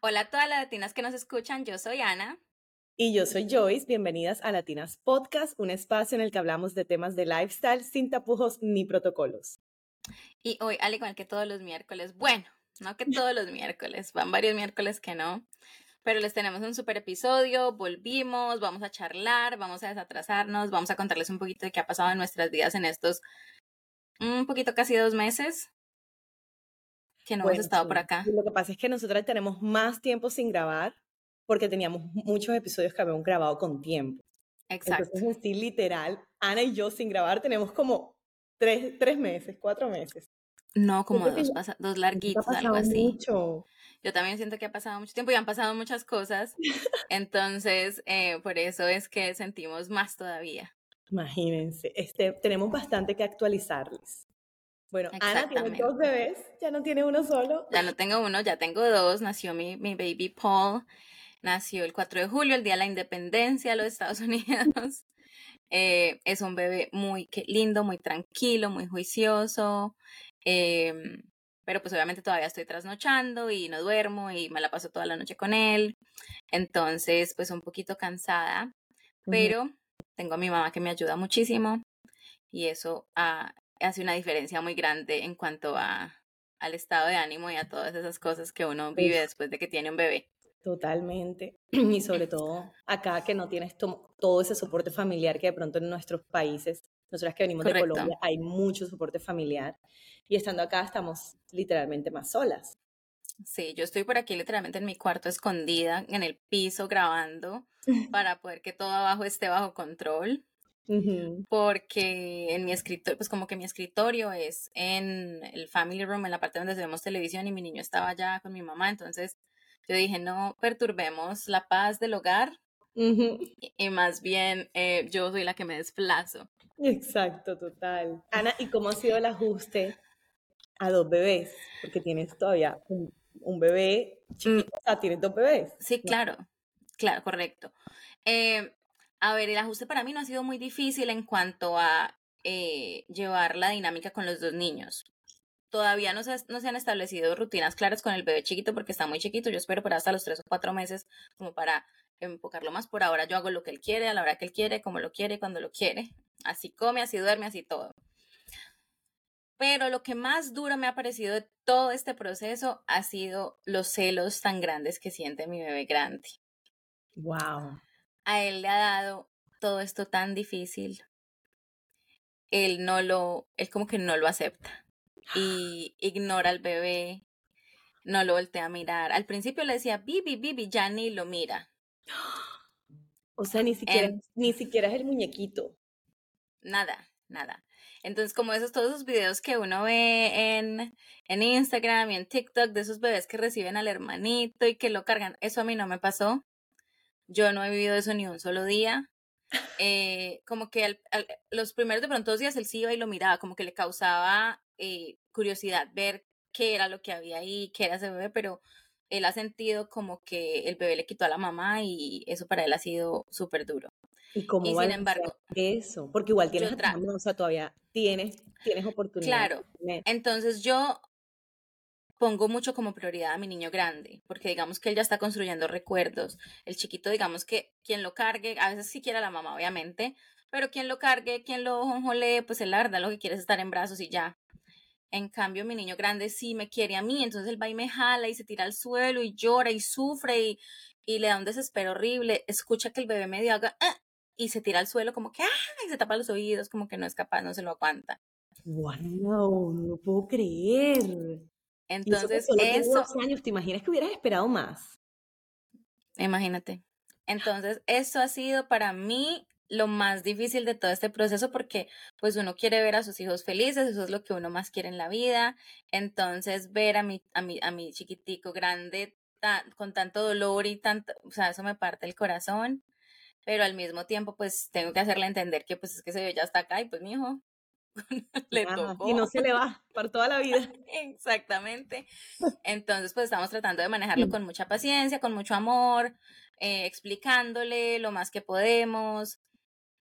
Hola a todas las latinas que nos escuchan, yo soy Ana. Y yo soy Joyce, bienvenidas a Latinas Podcast, un espacio en el que hablamos de temas de lifestyle sin tapujos ni protocolos. Y hoy, al igual que todos los miércoles, bueno, no que todos los miércoles, van varios miércoles que no, pero les tenemos un super episodio, volvimos, vamos a charlar, vamos a desatrasarnos, vamos a contarles un poquito de qué ha pasado en nuestras vidas en estos un poquito casi dos meses que no hemos estado por acá. Lo que pasa es que nosotras tenemos más tiempo sin grabar porque teníamos muchos episodios que habíamos grabado con tiempo. Exacto. Entonces, sí, literal, Ana y yo sin grabar tenemos como tres, tres meses, cuatro meses. No, como dos, dos larguitos, algo así. Mucho. Yo también siento que ha pasado mucho tiempo y han pasado muchas cosas. Entonces, eh, por eso es que sentimos más todavía. Imagínense, este, tenemos bastante que actualizarles. Bueno, Ana tiene dos bebés, ya no tiene uno solo. Ya no tengo uno, ya tengo dos. Nació mi, mi baby Paul, nació el 4 de julio, el día de la independencia de los Estados Unidos. Eh, es un bebé muy lindo, muy tranquilo, muy juicioso. Em, pero pues obviamente todavía estoy trasnochando y no duermo y me la paso toda la noche con él. Entonces, pues un poquito cansada, pero tengo a mi mamá que me ayuda muchísimo y eso ah, hace una diferencia muy grande en cuanto a, al estado de ánimo y a todas esas cosas que uno vive después de que tiene un bebé. Totalmente. Y sobre todo acá que no tienes todo ese soporte familiar que de pronto en nuestros países, nosotras que venimos de Colombia, hay mucho soporte familiar. Y estando acá estamos literalmente más solas. Sí, yo estoy por aquí literalmente en mi cuarto escondida, en el piso grabando, para poder que todo abajo esté bajo control. Porque en mi escritorio, pues como que mi escritorio es en el family room, en la parte donde vemos televisión y mi niño estaba allá con mi mamá, entonces yo dije, no perturbemos la paz del hogar y, más bien eh, yo soy la que me desplazo. Exacto, total. Ana, ¿y cómo ha sido el ajuste a dos bebés? Porque tienes todavía un, un bebé chiquito, mm. o sea, tienes dos bebés. Sí, claro, claro, correcto. Eh, a ver, el ajuste para mí no ha sido muy difícil en cuanto a eh, llevar la dinámica con los dos niños. Todavía no se, han establecido rutinas claras con el bebé chiquito porque está muy chiquito. Yo espero por hasta los tres o cuatro meses como para enfocarlo más. Por ahora yo hago lo que él quiere, a la hora que él quiere, como lo quiere, cuando lo quiere. Así come, así duerme, así todo. Pero lo que más duro me ha parecido de todo este proceso ha sido los celos tan grandes que siente mi bebé grande. Wow a él le ha dado todo esto tan difícil, él no lo, él como que no lo acepta y ignora al bebé, no lo voltea a mirar. Al principio le decía, Bibi, Bibi, ya ni lo mira. O sea, ni siquiera, ni siquiera es el muñequito. Nada, nada. Entonces, como esos, todos esos videos que uno ve en, en Instagram y en TikTok de esos bebés que reciben al hermanito y que lo cargan, eso a mí no me pasó. Yo no he vivido eso ni un solo día. Eh, como que los primeros de pronto dos días él sí iba y lo miraba, como que le causaba eh, curiosidad ver qué era lo que había ahí, qué era ese bebé, pero él ha sentido como que el bebé le quitó a la mamá y eso para él ha sido súper duro. ¿Y cómo y sin embargo, eso? Porque igual tienes otra, o sea, todavía tienes, tienes oportunidad. Claro. Entonces yo pongo mucho como prioridad a mi niño grande, porque digamos que él ya está construyendo recuerdos. El chiquito, digamos que quien lo cargue, a veces sí quiere a la mamá, obviamente, pero quien lo cargue, quien lo jonjole, pues él la verdad lo que quiere es estar en brazos y ya. En cambio, mi niño grande sí me quiere a mí, entonces él va y me jala y se tira al suelo y llora y sufre y, y le da un desespero horrible. Escucha que el bebé medio haga ah", y se tira al suelo como que ¡ah! y se tapa los oídos, como que no es capaz, no se lo aguanta. ¡Wow! No puedo creer. Entonces, eso... años, ¿te imaginas que hubieras esperado más? Imagínate. Entonces, eso ha sido para mí lo más difícil de todo este proceso porque pues uno quiere ver a sus hijos felices, eso es lo que uno más quiere en la vida. Entonces, ver a mi, a mi, a mi chiquitico grande con tanto dolor y tanto, o sea, eso me parte el corazón. Pero al mismo tiempo, pues tengo que hacerle entender que pues es que se ya está acá y pues mi hijo, le Y no se le va por toda la vida. Exactamente. Entonces, pues estamos tratando de manejarlo con mucha paciencia, con mucho amor, eh, explicándole lo más que podemos,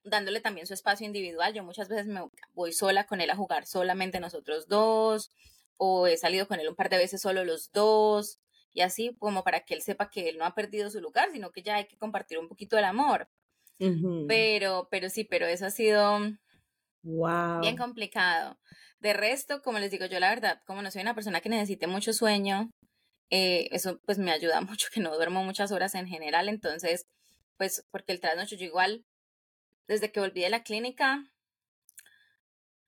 dándole también su espacio individual. Yo muchas veces me voy sola con él a jugar solamente nosotros dos, o he salido con él un par de veces solo los dos, y así como para que él sepa que él no ha perdido su lugar, sino que ya hay que compartir un poquito el amor. Pero, pero sí, pero eso ha sido bien complicado. De resto, como les digo yo, la verdad, como no soy una persona que necesite mucho sueño, eh, eso pues me ayuda mucho, que no duermo muchas horas en general, entonces, pues porque el trasnocho yo igual, desde que volví de la clínica,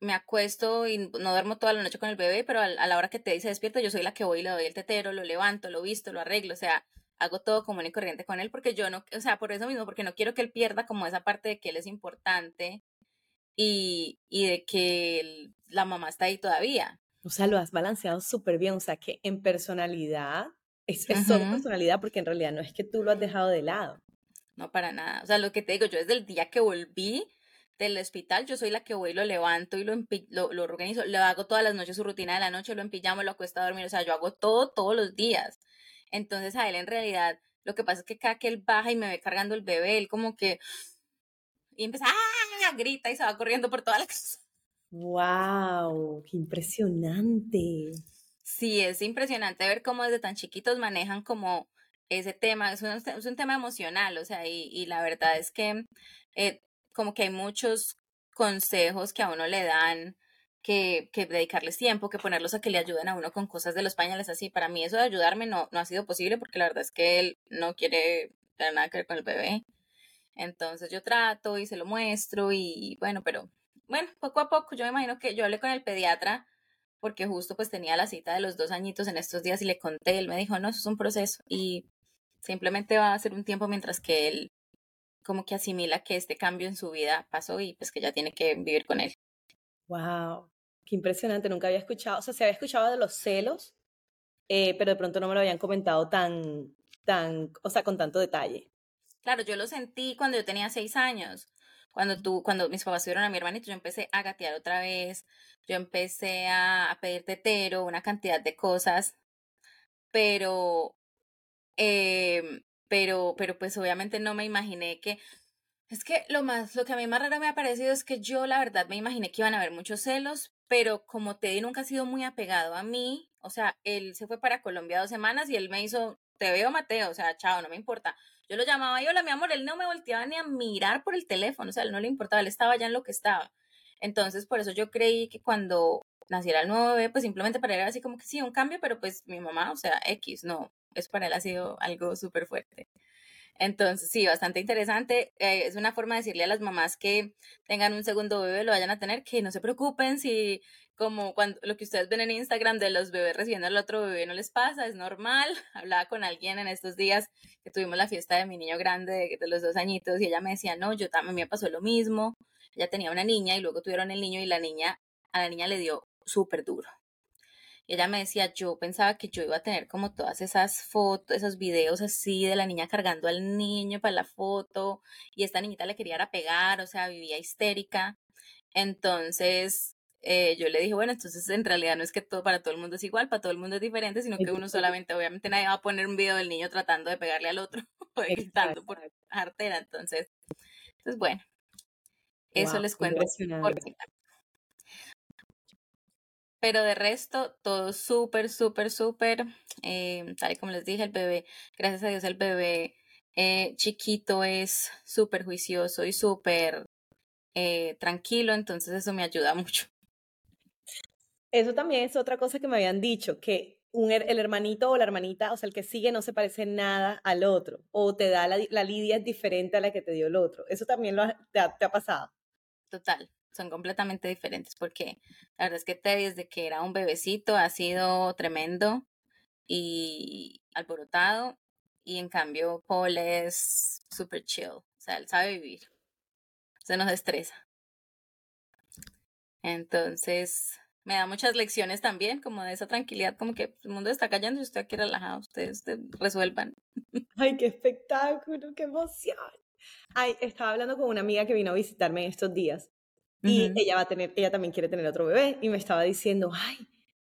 me acuesto y no duermo toda la noche con el bebé, pero a, la hora que te dice despierto, yo soy la que voy y le doy el tetero, lo levanto, lo visto, lo arreglo, o sea, hago todo común y corriente con él porque yo no, o sea, por eso mismo, porque no quiero que él pierda como esa parte de que él es importante y, y de que la mamá está ahí todavía. O sea, lo has balanceado súper bien, o sea, que en personalidad, es, es solo personalidad porque en realidad no es que tú lo has dejado de lado. No, para nada. O sea, lo que te digo, yo desde el día que volví, del hospital, yo soy la que voy, lo levanto y lo, lo, lo, organizo, le hago todas las noches su rutina de la noche, lo empillamos, lo acuesto a dormir, o sea, yo hago todo todos los días. Entonces a él en realidad, lo que pasa es que cada que él baja y me ve cargando el bebé, él como que, y empieza, ¡ah! Grita y se va corriendo por toda la casa. ¡Wow! ¡Qué impresionante! Sí, es impresionante ver cómo desde tan chiquitos manejan como ese tema, es un, es un tema emocional, o sea, y, y la verdad es que eh, como que hay muchos consejos que a uno le dan que, que, dedicarles tiempo, que ponerlos a que le ayuden a uno con cosas de los pañales así. Para mí eso de ayudarme no, no ha sido posible porque la verdad es que él no quiere tener nada que ver con el bebé. Entonces yo trato y se lo muestro y bueno, pero bueno, poco a poco yo me imagino que yo hablé con el pediatra porque justo pues tenía la cita de los dos añitos en estos días y le conté, él me dijo, no, eso es un proceso y simplemente va a ser un tiempo mientras que él como que asimila que este cambio en su vida pasó y pues que ya tiene que vivir con él. Wow, qué impresionante, nunca había escuchado, o sea, se había escuchado de los celos, eh, pero de pronto no me lo habían comentado tan, tan, o sea, con tanto detalle. Claro, yo lo sentí cuando yo tenía seis años. Cuando tú, cuando mis papás tuvieron a mi hermanito, yo empecé a gatear otra vez, yo empecé a, a pedir tetero, una cantidad de cosas, pero eh, pero, pero pues obviamente no me imaginé que, es que lo más, lo que a mí más raro me ha parecido es que yo la verdad me imaginé que iban a haber muchos celos, pero como Teddy nunca ha sido muy apegado a mí, o sea, él se fue para Colombia dos semanas y él me hizo, te veo Mateo, o sea, chao, no me importa. Yo lo llamaba y hola, mi amor, él no me volteaba ni a mirar por el teléfono, o sea, él no le importaba, él estaba ya en lo que estaba. Entonces, por eso yo creí que cuando naciera el nuevo bebé, pues simplemente para él era así como que sí, un cambio, pero pues mi mamá, o sea, X, no, eso para él ha sido algo súper fuerte. Entonces, sí, bastante interesante. Eh, es una forma de decirle a las mamás que tengan un segundo bebé, lo vayan a tener, que no se preocupen si como cuando lo que ustedes ven en Instagram de los bebés recibiendo al otro bebé no les pasa, es normal. Hablaba con alguien en estos días que tuvimos la fiesta de mi niño grande de, los dos añitos y ella me decía, no, yo también me pasó lo mismo. Ella tenía una niña y luego tuvieron el niño y la niña, a la niña le dio súper duro. Y ella me decía, yo pensaba que yo iba a tener como todas esas fotos, esos videos así de la niña cargando al niño para la foto y esta niñita le quería pegar, o sea, vivía histérica. Entonces, eh, yo le dije, bueno, entonces en realidad no es que todo para todo el mundo es igual, para todo el mundo es diferente, sino que uno solamente, obviamente nadie va a poner un video del niño tratando de pegarle al otro o gritando por artera. Entonces, entonces bueno, eso les cuento. Pero de resto, todo súper, súper, súper. Eh, tal y como les dije, el bebé, gracias a Dios, el bebé eh, chiquito es súper juicioso y súper tranquilo, entonces eso me ayuda mucho. Eso también es otra cosa que me habían dicho, que el hermanito o la hermanita, o sea, el que sigue no se parece nada al otro, o te da la, lidia es diferente a la que te dio el otro. Eso también lo te ha pasado. Total, son completamente diferentes porque la verdad es que Teddy desde que era un bebecito ha sido tremendo y alborotado y en cambio Paul es super chill, o sea, él sabe vivir, se nos estresa. Entonces, me da muchas lecciones también, como de esa tranquilidad, como que el mundo está cayendo y usted aquí relajado, ustedes resuelvan. Ay, qué espectáculo, qué emoción. Ay, estaba hablando con una amiga que vino a visitarme en estos días y ella va a tener, ella también quiere tener otro bebé y me estaba diciendo, ay,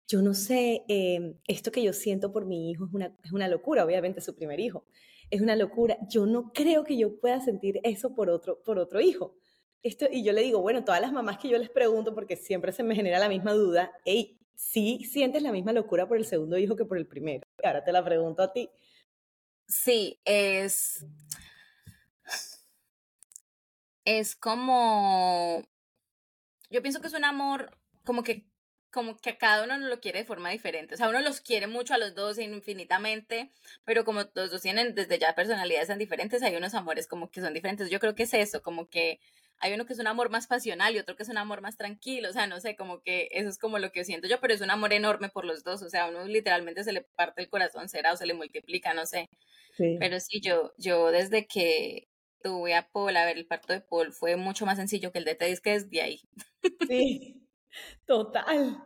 yo no sé, em, esto que yo siento por mi hijo es una, es una locura, obviamente su primer hijo, es una locura. Yo no creo que yo pueda sentir eso por otro, por otro hijo. Esto, y yo le digo, bueno, todas las mamás que yo les pregunto, porque siempre se me genera la misma duda, hey, sí sientes la misma locura por el segundo hijo que por el primero. ahora te la pregunto a ti. Sí, es. Es como. Yo pienso que es un amor como que como que cada uno lo quiere de forma diferente. O sea, uno los quiere mucho a los dos infinitamente, pero como los dos tienen desde ya personalidades tan diferentes, hay unos amores como que son diferentes. Yo creo que es eso, como que hay uno que es un amor más pasional y otro que es un amor más tranquilo. O sea, no sé, como que eso es como lo que siento yo, pero es un amor enorme por los dos. O sea, a uno literalmente se le parte el corazón, será o se le multiplica, no sé. Pero sí, yo, yo desde que tuve a Paul, a ver, el parto de Paul fue mucho más sencillo que el de Teddy, que desde ahí. Sí. Total.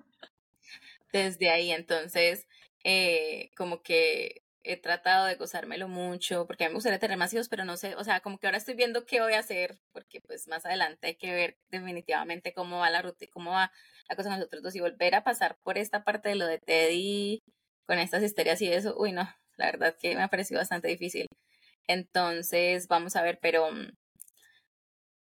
Desde ahí, entonces, eh, como que he tratado de gozármelo mucho, porque a mí me gustaría tener más hijos, pero no sé, o sea, como que ahora estoy viendo qué voy a hacer, porque pues más adelante hay que ver definitivamente cómo va la ruta, cómo va la cosa con nosotros dos y volver a pasar por esta parte de lo de Teddy con estas historias y eso, uy, no, la verdad que me ha parecido bastante difícil. Entonces, vamos a ver, pero,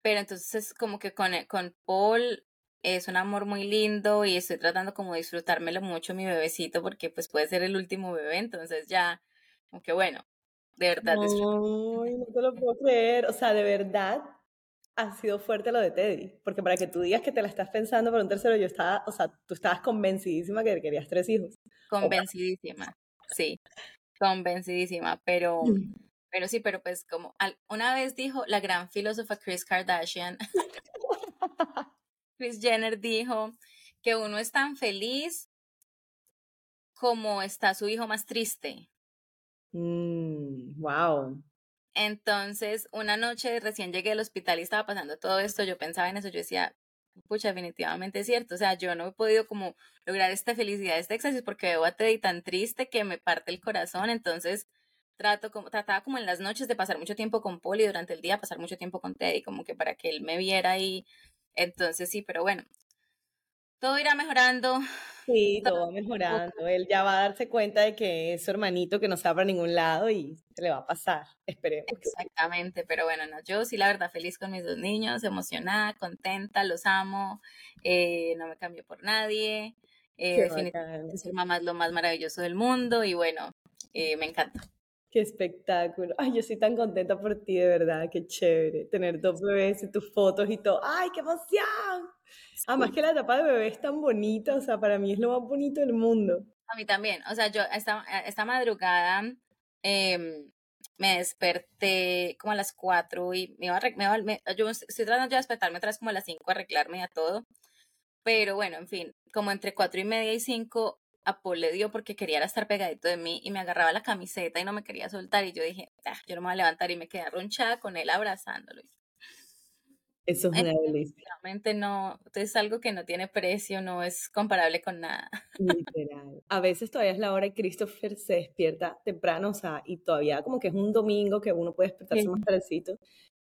pero entonces como que con, con Paul es un amor muy lindo y estoy tratando como de disfrutármelo mucho mi bebecito porque pues puede ser el último bebé, entonces ya, aunque bueno, de verdad. Ay, no te lo puedo creer, o sea, de verdad ha sido fuerte lo de Teddy, porque para que tú digas que te la estás pensando por un tercero, yo estaba, o sea, tú estabas convencidísima que querías tres hijos. Convencidísima, sí, convencidísima, pero... Mm. Pero sí, pero pues como una vez dijo la gran filósofa Chris Kardashian, Chris Jenner dijo que uno es tan feliz como está su hijo más triste. wow. Mm, Entonces, una noche recién llegué al hospital y estaba pasando todo esto, yo pensaba en eso, yo decía, pucha, definitivamente es cierto, o sea, yo no he podido como lograr esta felicidad, este éxtasis, porque veo a Teddy tan triste que me parte el corazón, entonces trato como, trataba como en las noches de pasar mucho tiempo con y durante el día pasar mucho tiempo con Teddy, como que para que él me viera y entonces sí, pero bueno, todo irá mejorando. Sí, todo va mejorando. Él ya va a darse cuenta de que es su hermanito que no se para ningún lado y se le va a pasar, esperemos. Exactamente, pero bueno, no, yo sí la verdad feliz con mis dos niños, emocionada, contenta, los amo, eh, no me cambio por nadie, eh, definitivamente ser mamá es lo más maravilloso del mundo y bueno, eh, me encanta. Qué espectáculo. Ay, yo estoy tan contenta por ti, de verdad. Qué chévere. Tener dos bebés y tus fotos y todo. ¡Ay, qué emoción! Además que la etapa de bebé es tan bonita. O sea, para mí es lo más bonito del mundo. A mí también. O sea, yo esta, esta madrugada em, me desperté como a las cuatro y me iba a, me, yo estoy tratando de despertarme vez como a las cinco, arreglarme a todo. Pero bueno, en fin, como entre cuatro y media y cinco a Paul le dio porque quería estar pegadito de mí y me agarraba la camiseta y no me quería soltar y yo dije, ah, yo no me voy a levantar y me quedé arronchada con él abrazándolo. Eso es una delicia. Realmente no, es algo que no tiene precio, no es comparable con nada. Literal. A veces todavía es la hora y Christopher se despierta temprano, o sea, y todavía como que es un domingo que uno puede despertarse más tardecito.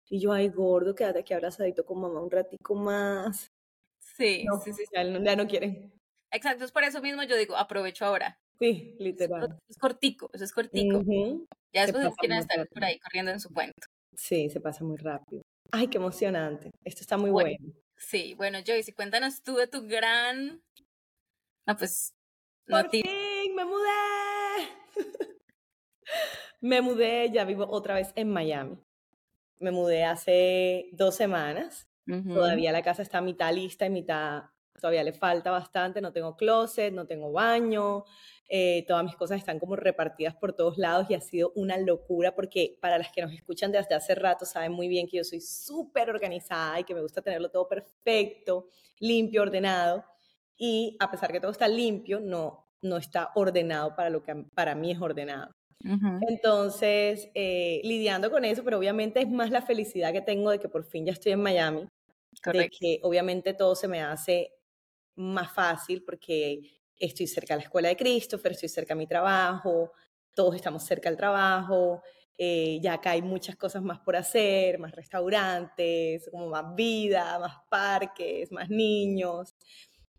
Y yo, ay, gordo, quédate aquí abrazadito con mamá un ratico más. Sí, sí, sí. Ya no, ya no quieren. Exacto, es por eso mismo yo digo, aprovecho ahora. Sí, literal. Es cortico, eso es cortico. Ya después quieren estar por ahí corriendo en su cuento. Sí, se pasa muy rápido. Ay, qué emocionante. Esto está muy bueno. Sí, bueno, Joyce, cuéntanos tú de tu gran... No, pues... ¡Por fin! ¡Me mudé! me mudé, ya vivo otra vez en Miami. Me mudé hace dos semanas. Todavía la casa está mitad lista y mitad todavía le falta bastante, no tengo closet, no tengo baño, eh, todas mis cosas están como repartidas por todos lados y ha sido una locura porque para las que nos escuchan desde hace rato saben muy bien que yo soy súper organizada y que me gusta tenerlo todo perfecto, limpio, ordenado y a pesar que todo está limpio, no, no está ordenado para lo que para mí es ordenado. Entonces, eh, lidiando con eso, pero obviamente es más la felicidad que tengo de que por fin ya estoy en Miami, de que obviamente todo se me hace más fácil porque estoy cerca de la escuela de Christopher, estoy cerca de mi trabajo, todos estamos cerca del trabajo, eh, ya acá hay muchas cosas más por hacer, más restaurantes, como más vida, más parques, más niños.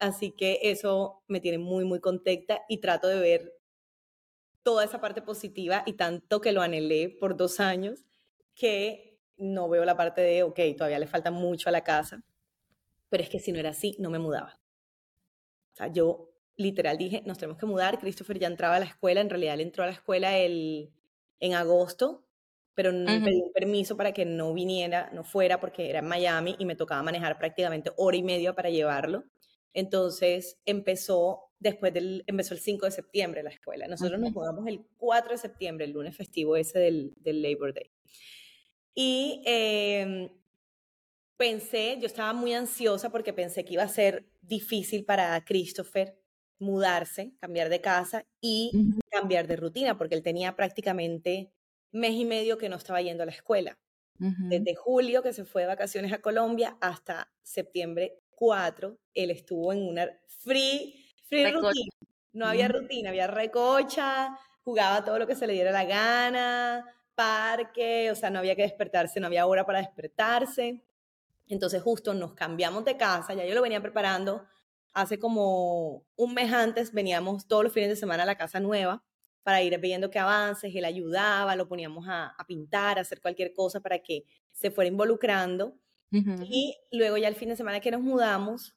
Así que eso me tiene muy, muy contenta y trato de ver toda esa parte positiva y tanto que lo anhelé por dos años que no veo la parte de, ok, todavía le falta mucho a la casa, pero es que si no era así, no me mudaba sea, yo literal dije, nos tenemos que mudar. Christopher ya entraba a la escuela, en realidad él entró a la escuela el, en agosto, pero me pedí un permiso para que no viniera, no fuera, porque era en Miami y me tocaba manejar prácticamente hora y media para llevarlo. Entonces empezó después del, empezó el 5 de septiembre la escuela. Nosotros nos mudamos el 4 de septiembre, el lunes festivo ese del, del Labor Day. Y eh, pensé, yo estaba muy ansiosa porque pensé que iba a ser difícil para Christopher mudarse, cambiar de casa y cambiar de rutina, porque él tenía prácticamente mes y medio que no estaba yendo a la escuela. Desde julio que se fue de vacaciones a Colombia hasta septiembre 4, él estuvo en una free, free rutina. No había rutina, había recocha, jugaba todo lo que se le diera la gana, parque, o sea, no había que despertarse, no había hora para despertarse. Entonces justo nos cambiamos de casa, ya yo lo venía preparando. Hace como un mes antes veníamos todos los fines de semana a la casa nueva para ir viendo qué avances, él ayudaba, lo poníamos a, pintar, a hacer cualquier cosa para que se fuera involucrando. Y luego ya el fin de semana que nos mudamos,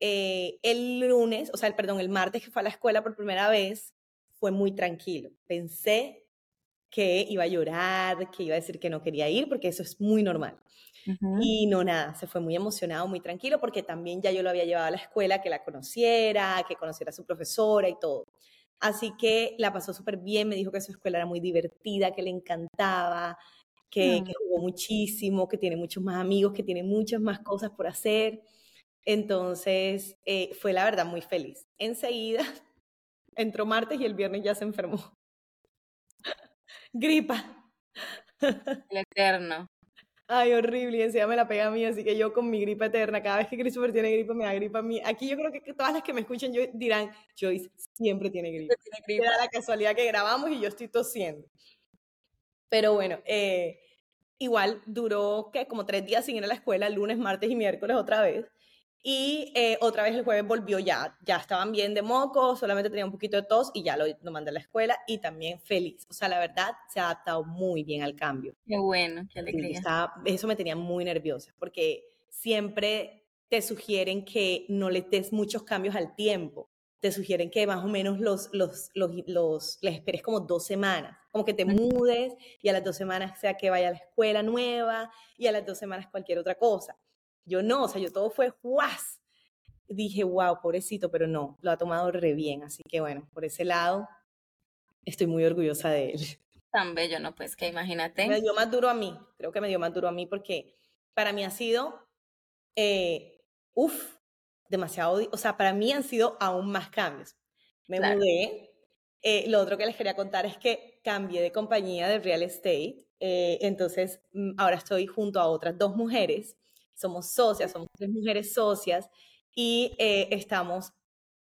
eh, el lunes, o sea, el, perdón, el martes que fue a la escuela por primera vez, fue muy tranquilo. Pensé que iba a llorar, que iba a decir que no quería ir, porque eso es muy normal. Y no, nada, se fue muy emocionado, muy tranquilo, porque también ya yo lo había llevado a la escuela, que la conociera, que conociera a su profesora y todo. Así que la pasó súper bien, me dijo que su escuela era muy divertida, que le encantaba, que, mm. jugó muchísimo, que tiene muchos más amigos, que tiene muchas más cosas por hacer. Entonces, eh, fue la verdad muy feliz. Enseguida, entró martes y el viernes ya se enfermó. Gripa. El eterno. Ay, horrible, y encima me la pega a mí, así que yo con mi gripa eterna, cada vez que Christopher tiene gripa, me da gripa a mí. Aquí yo creo que todas las que me escuchen yo, dirán, Joyce siempre tiene gripa. Tiene gripa. Era la casualidad que grabamos y yo estoy tosiendo. Pero bueno, eh, igual duró que como tres días sin ir a la escuela, lunes, martes y miércoles otra vez. Y eh, otra vez el jueves volvió ya, ya estaban bien de moco, solamente tenía un poquito de tos y ya lo, lo, mandé a la escuela y también feliz. O sea, la verdad, se ha adaptado muy bien al cambio. Qué bueno, qué alegría. eso me tenía muy nerviosa porque siempre te sugieren que no le des muchos cambios al tiempo. Te sugieren que más o menos los, los, los, los les esperes como dos semanas, como que te mudes y a las dos semanas sea que vaya a la escuela nueva y a las dos semanas cualquier otra cosa. Yo no, o sea, yo todo fue ¡guas! Dije, wow, pobrecito, pero no, lo ha tomado re bien. Así que bueno, por ese lado, estoy muy orgullosa de él. Tan bello, ¿no? Pues que imagínate. Me dio más duro a mí, creo que me dio más duro a mí porque para mí ha sido, eh, uff, demasiado, o sea, para mí han sido aún más cambios. Me mudé. Eh, lo otro que les quería contar es que cambié de compañía de real estate. Eh, entonces, mm, ahora estoy junto a otras dos mujeres somos socias, somos tres mujeres socias y eh, estamos,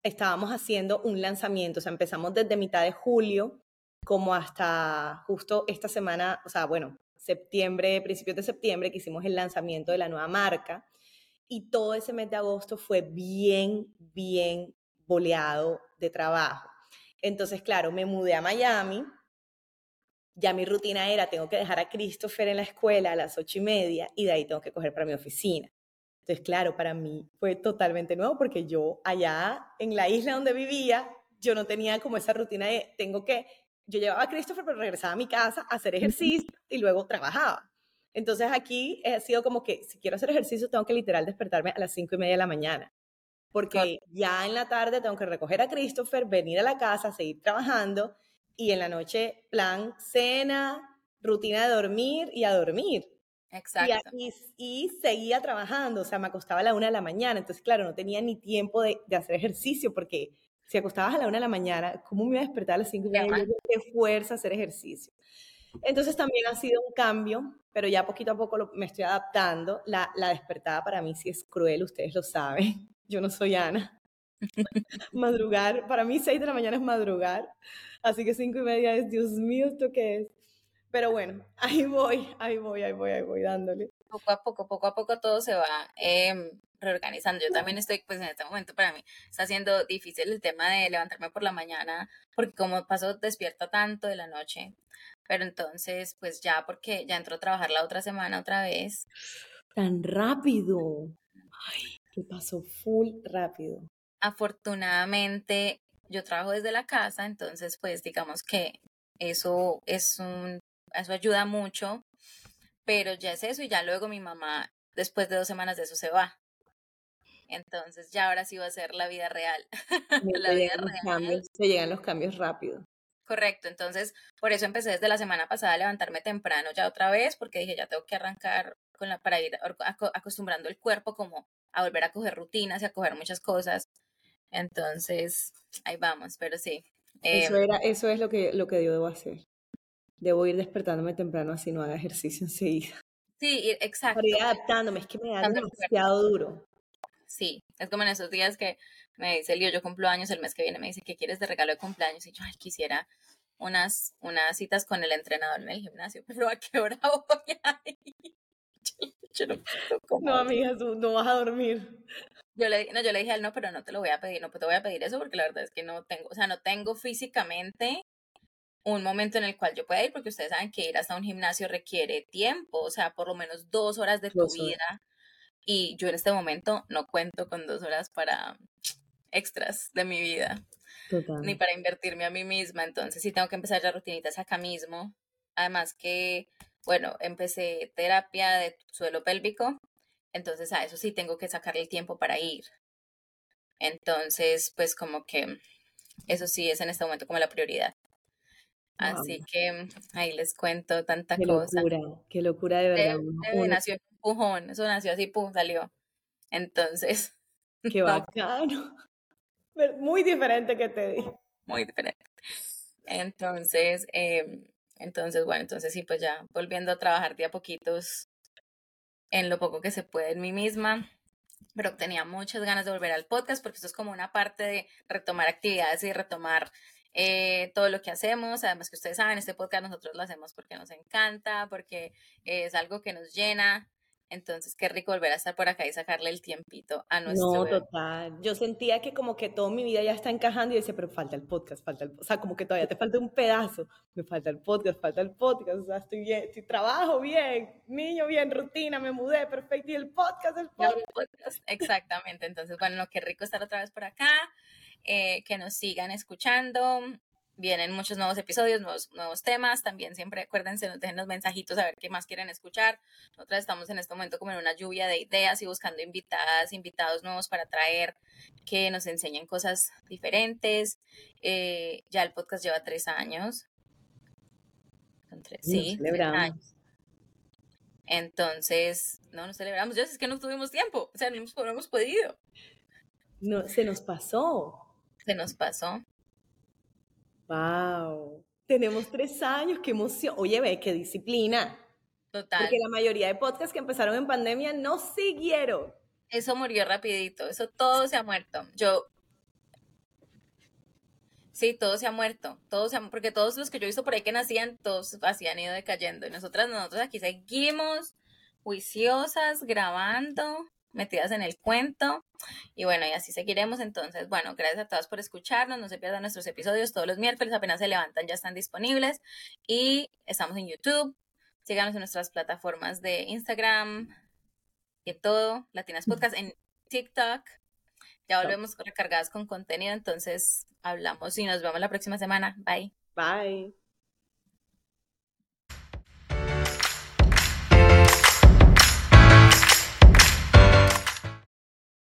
estábamos haciendo un lanzamiento, o sea, empezamos desde mitad de julio como hasta justo esta semana, o sea, bueno, septiembre, principios de septiembre, que hicimos el lanzamiento de la nueva marca y todo ese mes de agosto fue bien, bien boleado de trabajo. Entonces, claro, me mudé a Miami, ya mi rutina era, tengo que dejar a Christopher en la escuela a las ocho y media y de ahí tengo que coger para mi oficina. Entonces, claro, para mí fue totalmente nuevo porque yo allá en la isla donde vivía, yo no tenía como esa rutina de, tengo que, yo llevaba a Christopher, pero regresaba a mi casa a hacer ejercicio y luego trabajaba. Entonces aquí ha sido como que si quiero hacer ejercicio tengo que literal despertarme a las cinco y media de la mañana. Porque ya en la tarde tengo que recoger a Christopher, venir a la casa, seguir trabajando y en la noche plan cena, rutina de dormir y a dormir. Exacto. Y, y, seguía trabajando, o sea, me acostaba a la una de la mañana, entonces claro, no tenía ni tiempo de, de hacer ejercicio porque si acostabas a la una de la mañana, ¿cómo me iba a despertar a las cinco y media? Qué fuerza hacer ejercicio. Entonces también ha sido un cambio, pero ya poquito a poco me estoy adaptando. La, la despertada para mí sí es cruel, ustedes lo saben. Yo no soy Ana. Madrugar, para mí seis de la mañana es madrugar. Así que cinco y media es, Dios mío, ¿esto qué es? Pero bueno, ahí voy, ahí voy, ahí voy, ahí voy dándole. Poco a poco, poco a poco todo se va em, reorganizando. Yo también estoy, pues en este momento para mí está siendo difícil el tema de levantarme por la mañana, porque como paso despierta tanto de la noche. Pero entonces, pues ya, porque ya entro a trabajar la otra semana otra vez. Tan rápido. Ay, que pasó full rápido afortunadamente yo trabajo desde la casa, entonces pues digamos que eso es un, eso ayuda mucho, pero ya es eso y ya luego mi mamá después de dos semanas de eso se va. Entonces ya ahora sí va a ser la vida real. la vida real. se llegan los cambios rápido. Correcto, entonces por eso empecé desde la semana pasada a levantarme temprano ya otra vez, porque dije ya tengo que arrancar con la, para ir acostumbrando el cuerpo como a volver a coger rutinas y a coger muchas cosas. Entonces, ahí vamos, pero sí. eso, em era, eso es lo que, lo que yo debo hacer. Debo ir despertándome temprano así no haga ejercicio enseguida. Sí, exacto. Para ir adaptándome, es que me da demasiado duro. Sí, es como en esos días que me dice Lío, yo cumplo años el mes que viene, me dice, ¿qué quieres de regalo de cumpleaños? Y yo, ay, quisiera unas, unas citas con el entrenador en el gimnasio, pero ¿a qué hora voy a ir? no, amiga, tú no vas a dormir. Yo le, no, yo le dije a él, no, pero no te lo voy a pedir, no te voy a pedir eso porque la verdad es que no tengo, o sea, no tengo físicamente un momento en el cual yo pueda ir, porque ustedes saben que ir hasta un gimnasio requiere tiempo, o sea, por lo menos dos horas de tu vida. Y yo en este momento no cuento con dos horas para extras de mi vida, ni para invertirme a mí misma. Entonces sí tengo que empezar ya rutinitas acá mismo. Además que, bueno, empecé terapia de suelo pélvico, entonces a eso sí tengo que sacarle el tiempo para ir. Entonces, pues como que eso sí es en este momento como la prioridad. Así que ahí les cuento tanta qué cosa. Locura, qué locura de verdad. nació un pujón, eso nació así, pum, salió. Entonces. Qué bacano. Muy diferente que te di. Muy diferente. Entonces, eh, entonces, bueno, entonces sí, pues ya volviendo a trabajar de a poquitos en lo poco que se puede en mí misma, pero tenía muchas ganas de volver al podcast porque esto es como una parte de retomar actividades y retomar eh, todo lo que hacemos. Además que ustedes saben, este podcast nosotros lo hacemos porque nos encanta, porque es algo que nos llena, entonces, qué rico volver a estar por acá y sacarle el tiempito a nuestro. No, total. Yo sentía que como que toda mi vida ya está encajando y decía, pero falta el podcast, falta el O sea, como que todavía te falta un pedazo. Me falta el podcast, falta el podcast. O sea, estoy bien, estoy, trabajo bien, niño bien, rutina, me mudé, perfecto. Y el podcast, el podcast. Exactamente. Entonces, bueno, qué rico estar otra vez por acá. Eh, que nos sigan escuchando vienen muchos nuevos episodios, nuevos, nuevos temas. También siempre acuérdense, nos dejen los mensajitos a ver qué más quieren escuchar. Nosotras estamos en este momento como en una lluvia de ideas y buscando invitadas, invitados nuevos para traer que nos enseñen cosas diferentes. Eh, ya el podcast lleva tres años. sí, celebramos. Entonces, no nos celebramos. Ya es que no tuvimos tiempo. O sea, no hemos, no hemos podido. No, se nos pasó. Se nos pasó. Wow. Tenemos tres años, qué emoción. Oye, ve, qué disciplina. Total. Porque la mayoría de podcasts que empezaron en pandemia no siguieron. Eso murió rapidito, eso todo se ha muerto. Yo Sí, todo se ha muerto, todos se porque todos los que yo he visto por ahí que nacían, todos así han ido decayendo. Y nosotras, nosotros aquí seguimos juiciosas, grabando, metidas en el cuento. Y bueno, y así seguiremos. Entonces, bueno, gracias a todas por escucharnos. No se pierdan nuestros episodios todos los miércoles, apenas se levantan, ya están disponibles. Y estamos en YouTube. Síganos en nuestras plataformas de Instagram y todo, Latinas Podcast, en TikTok. Ya volvemos recargadas con contenido, entonces hablamos y nos vemos la próxima semana. Bye. Bye.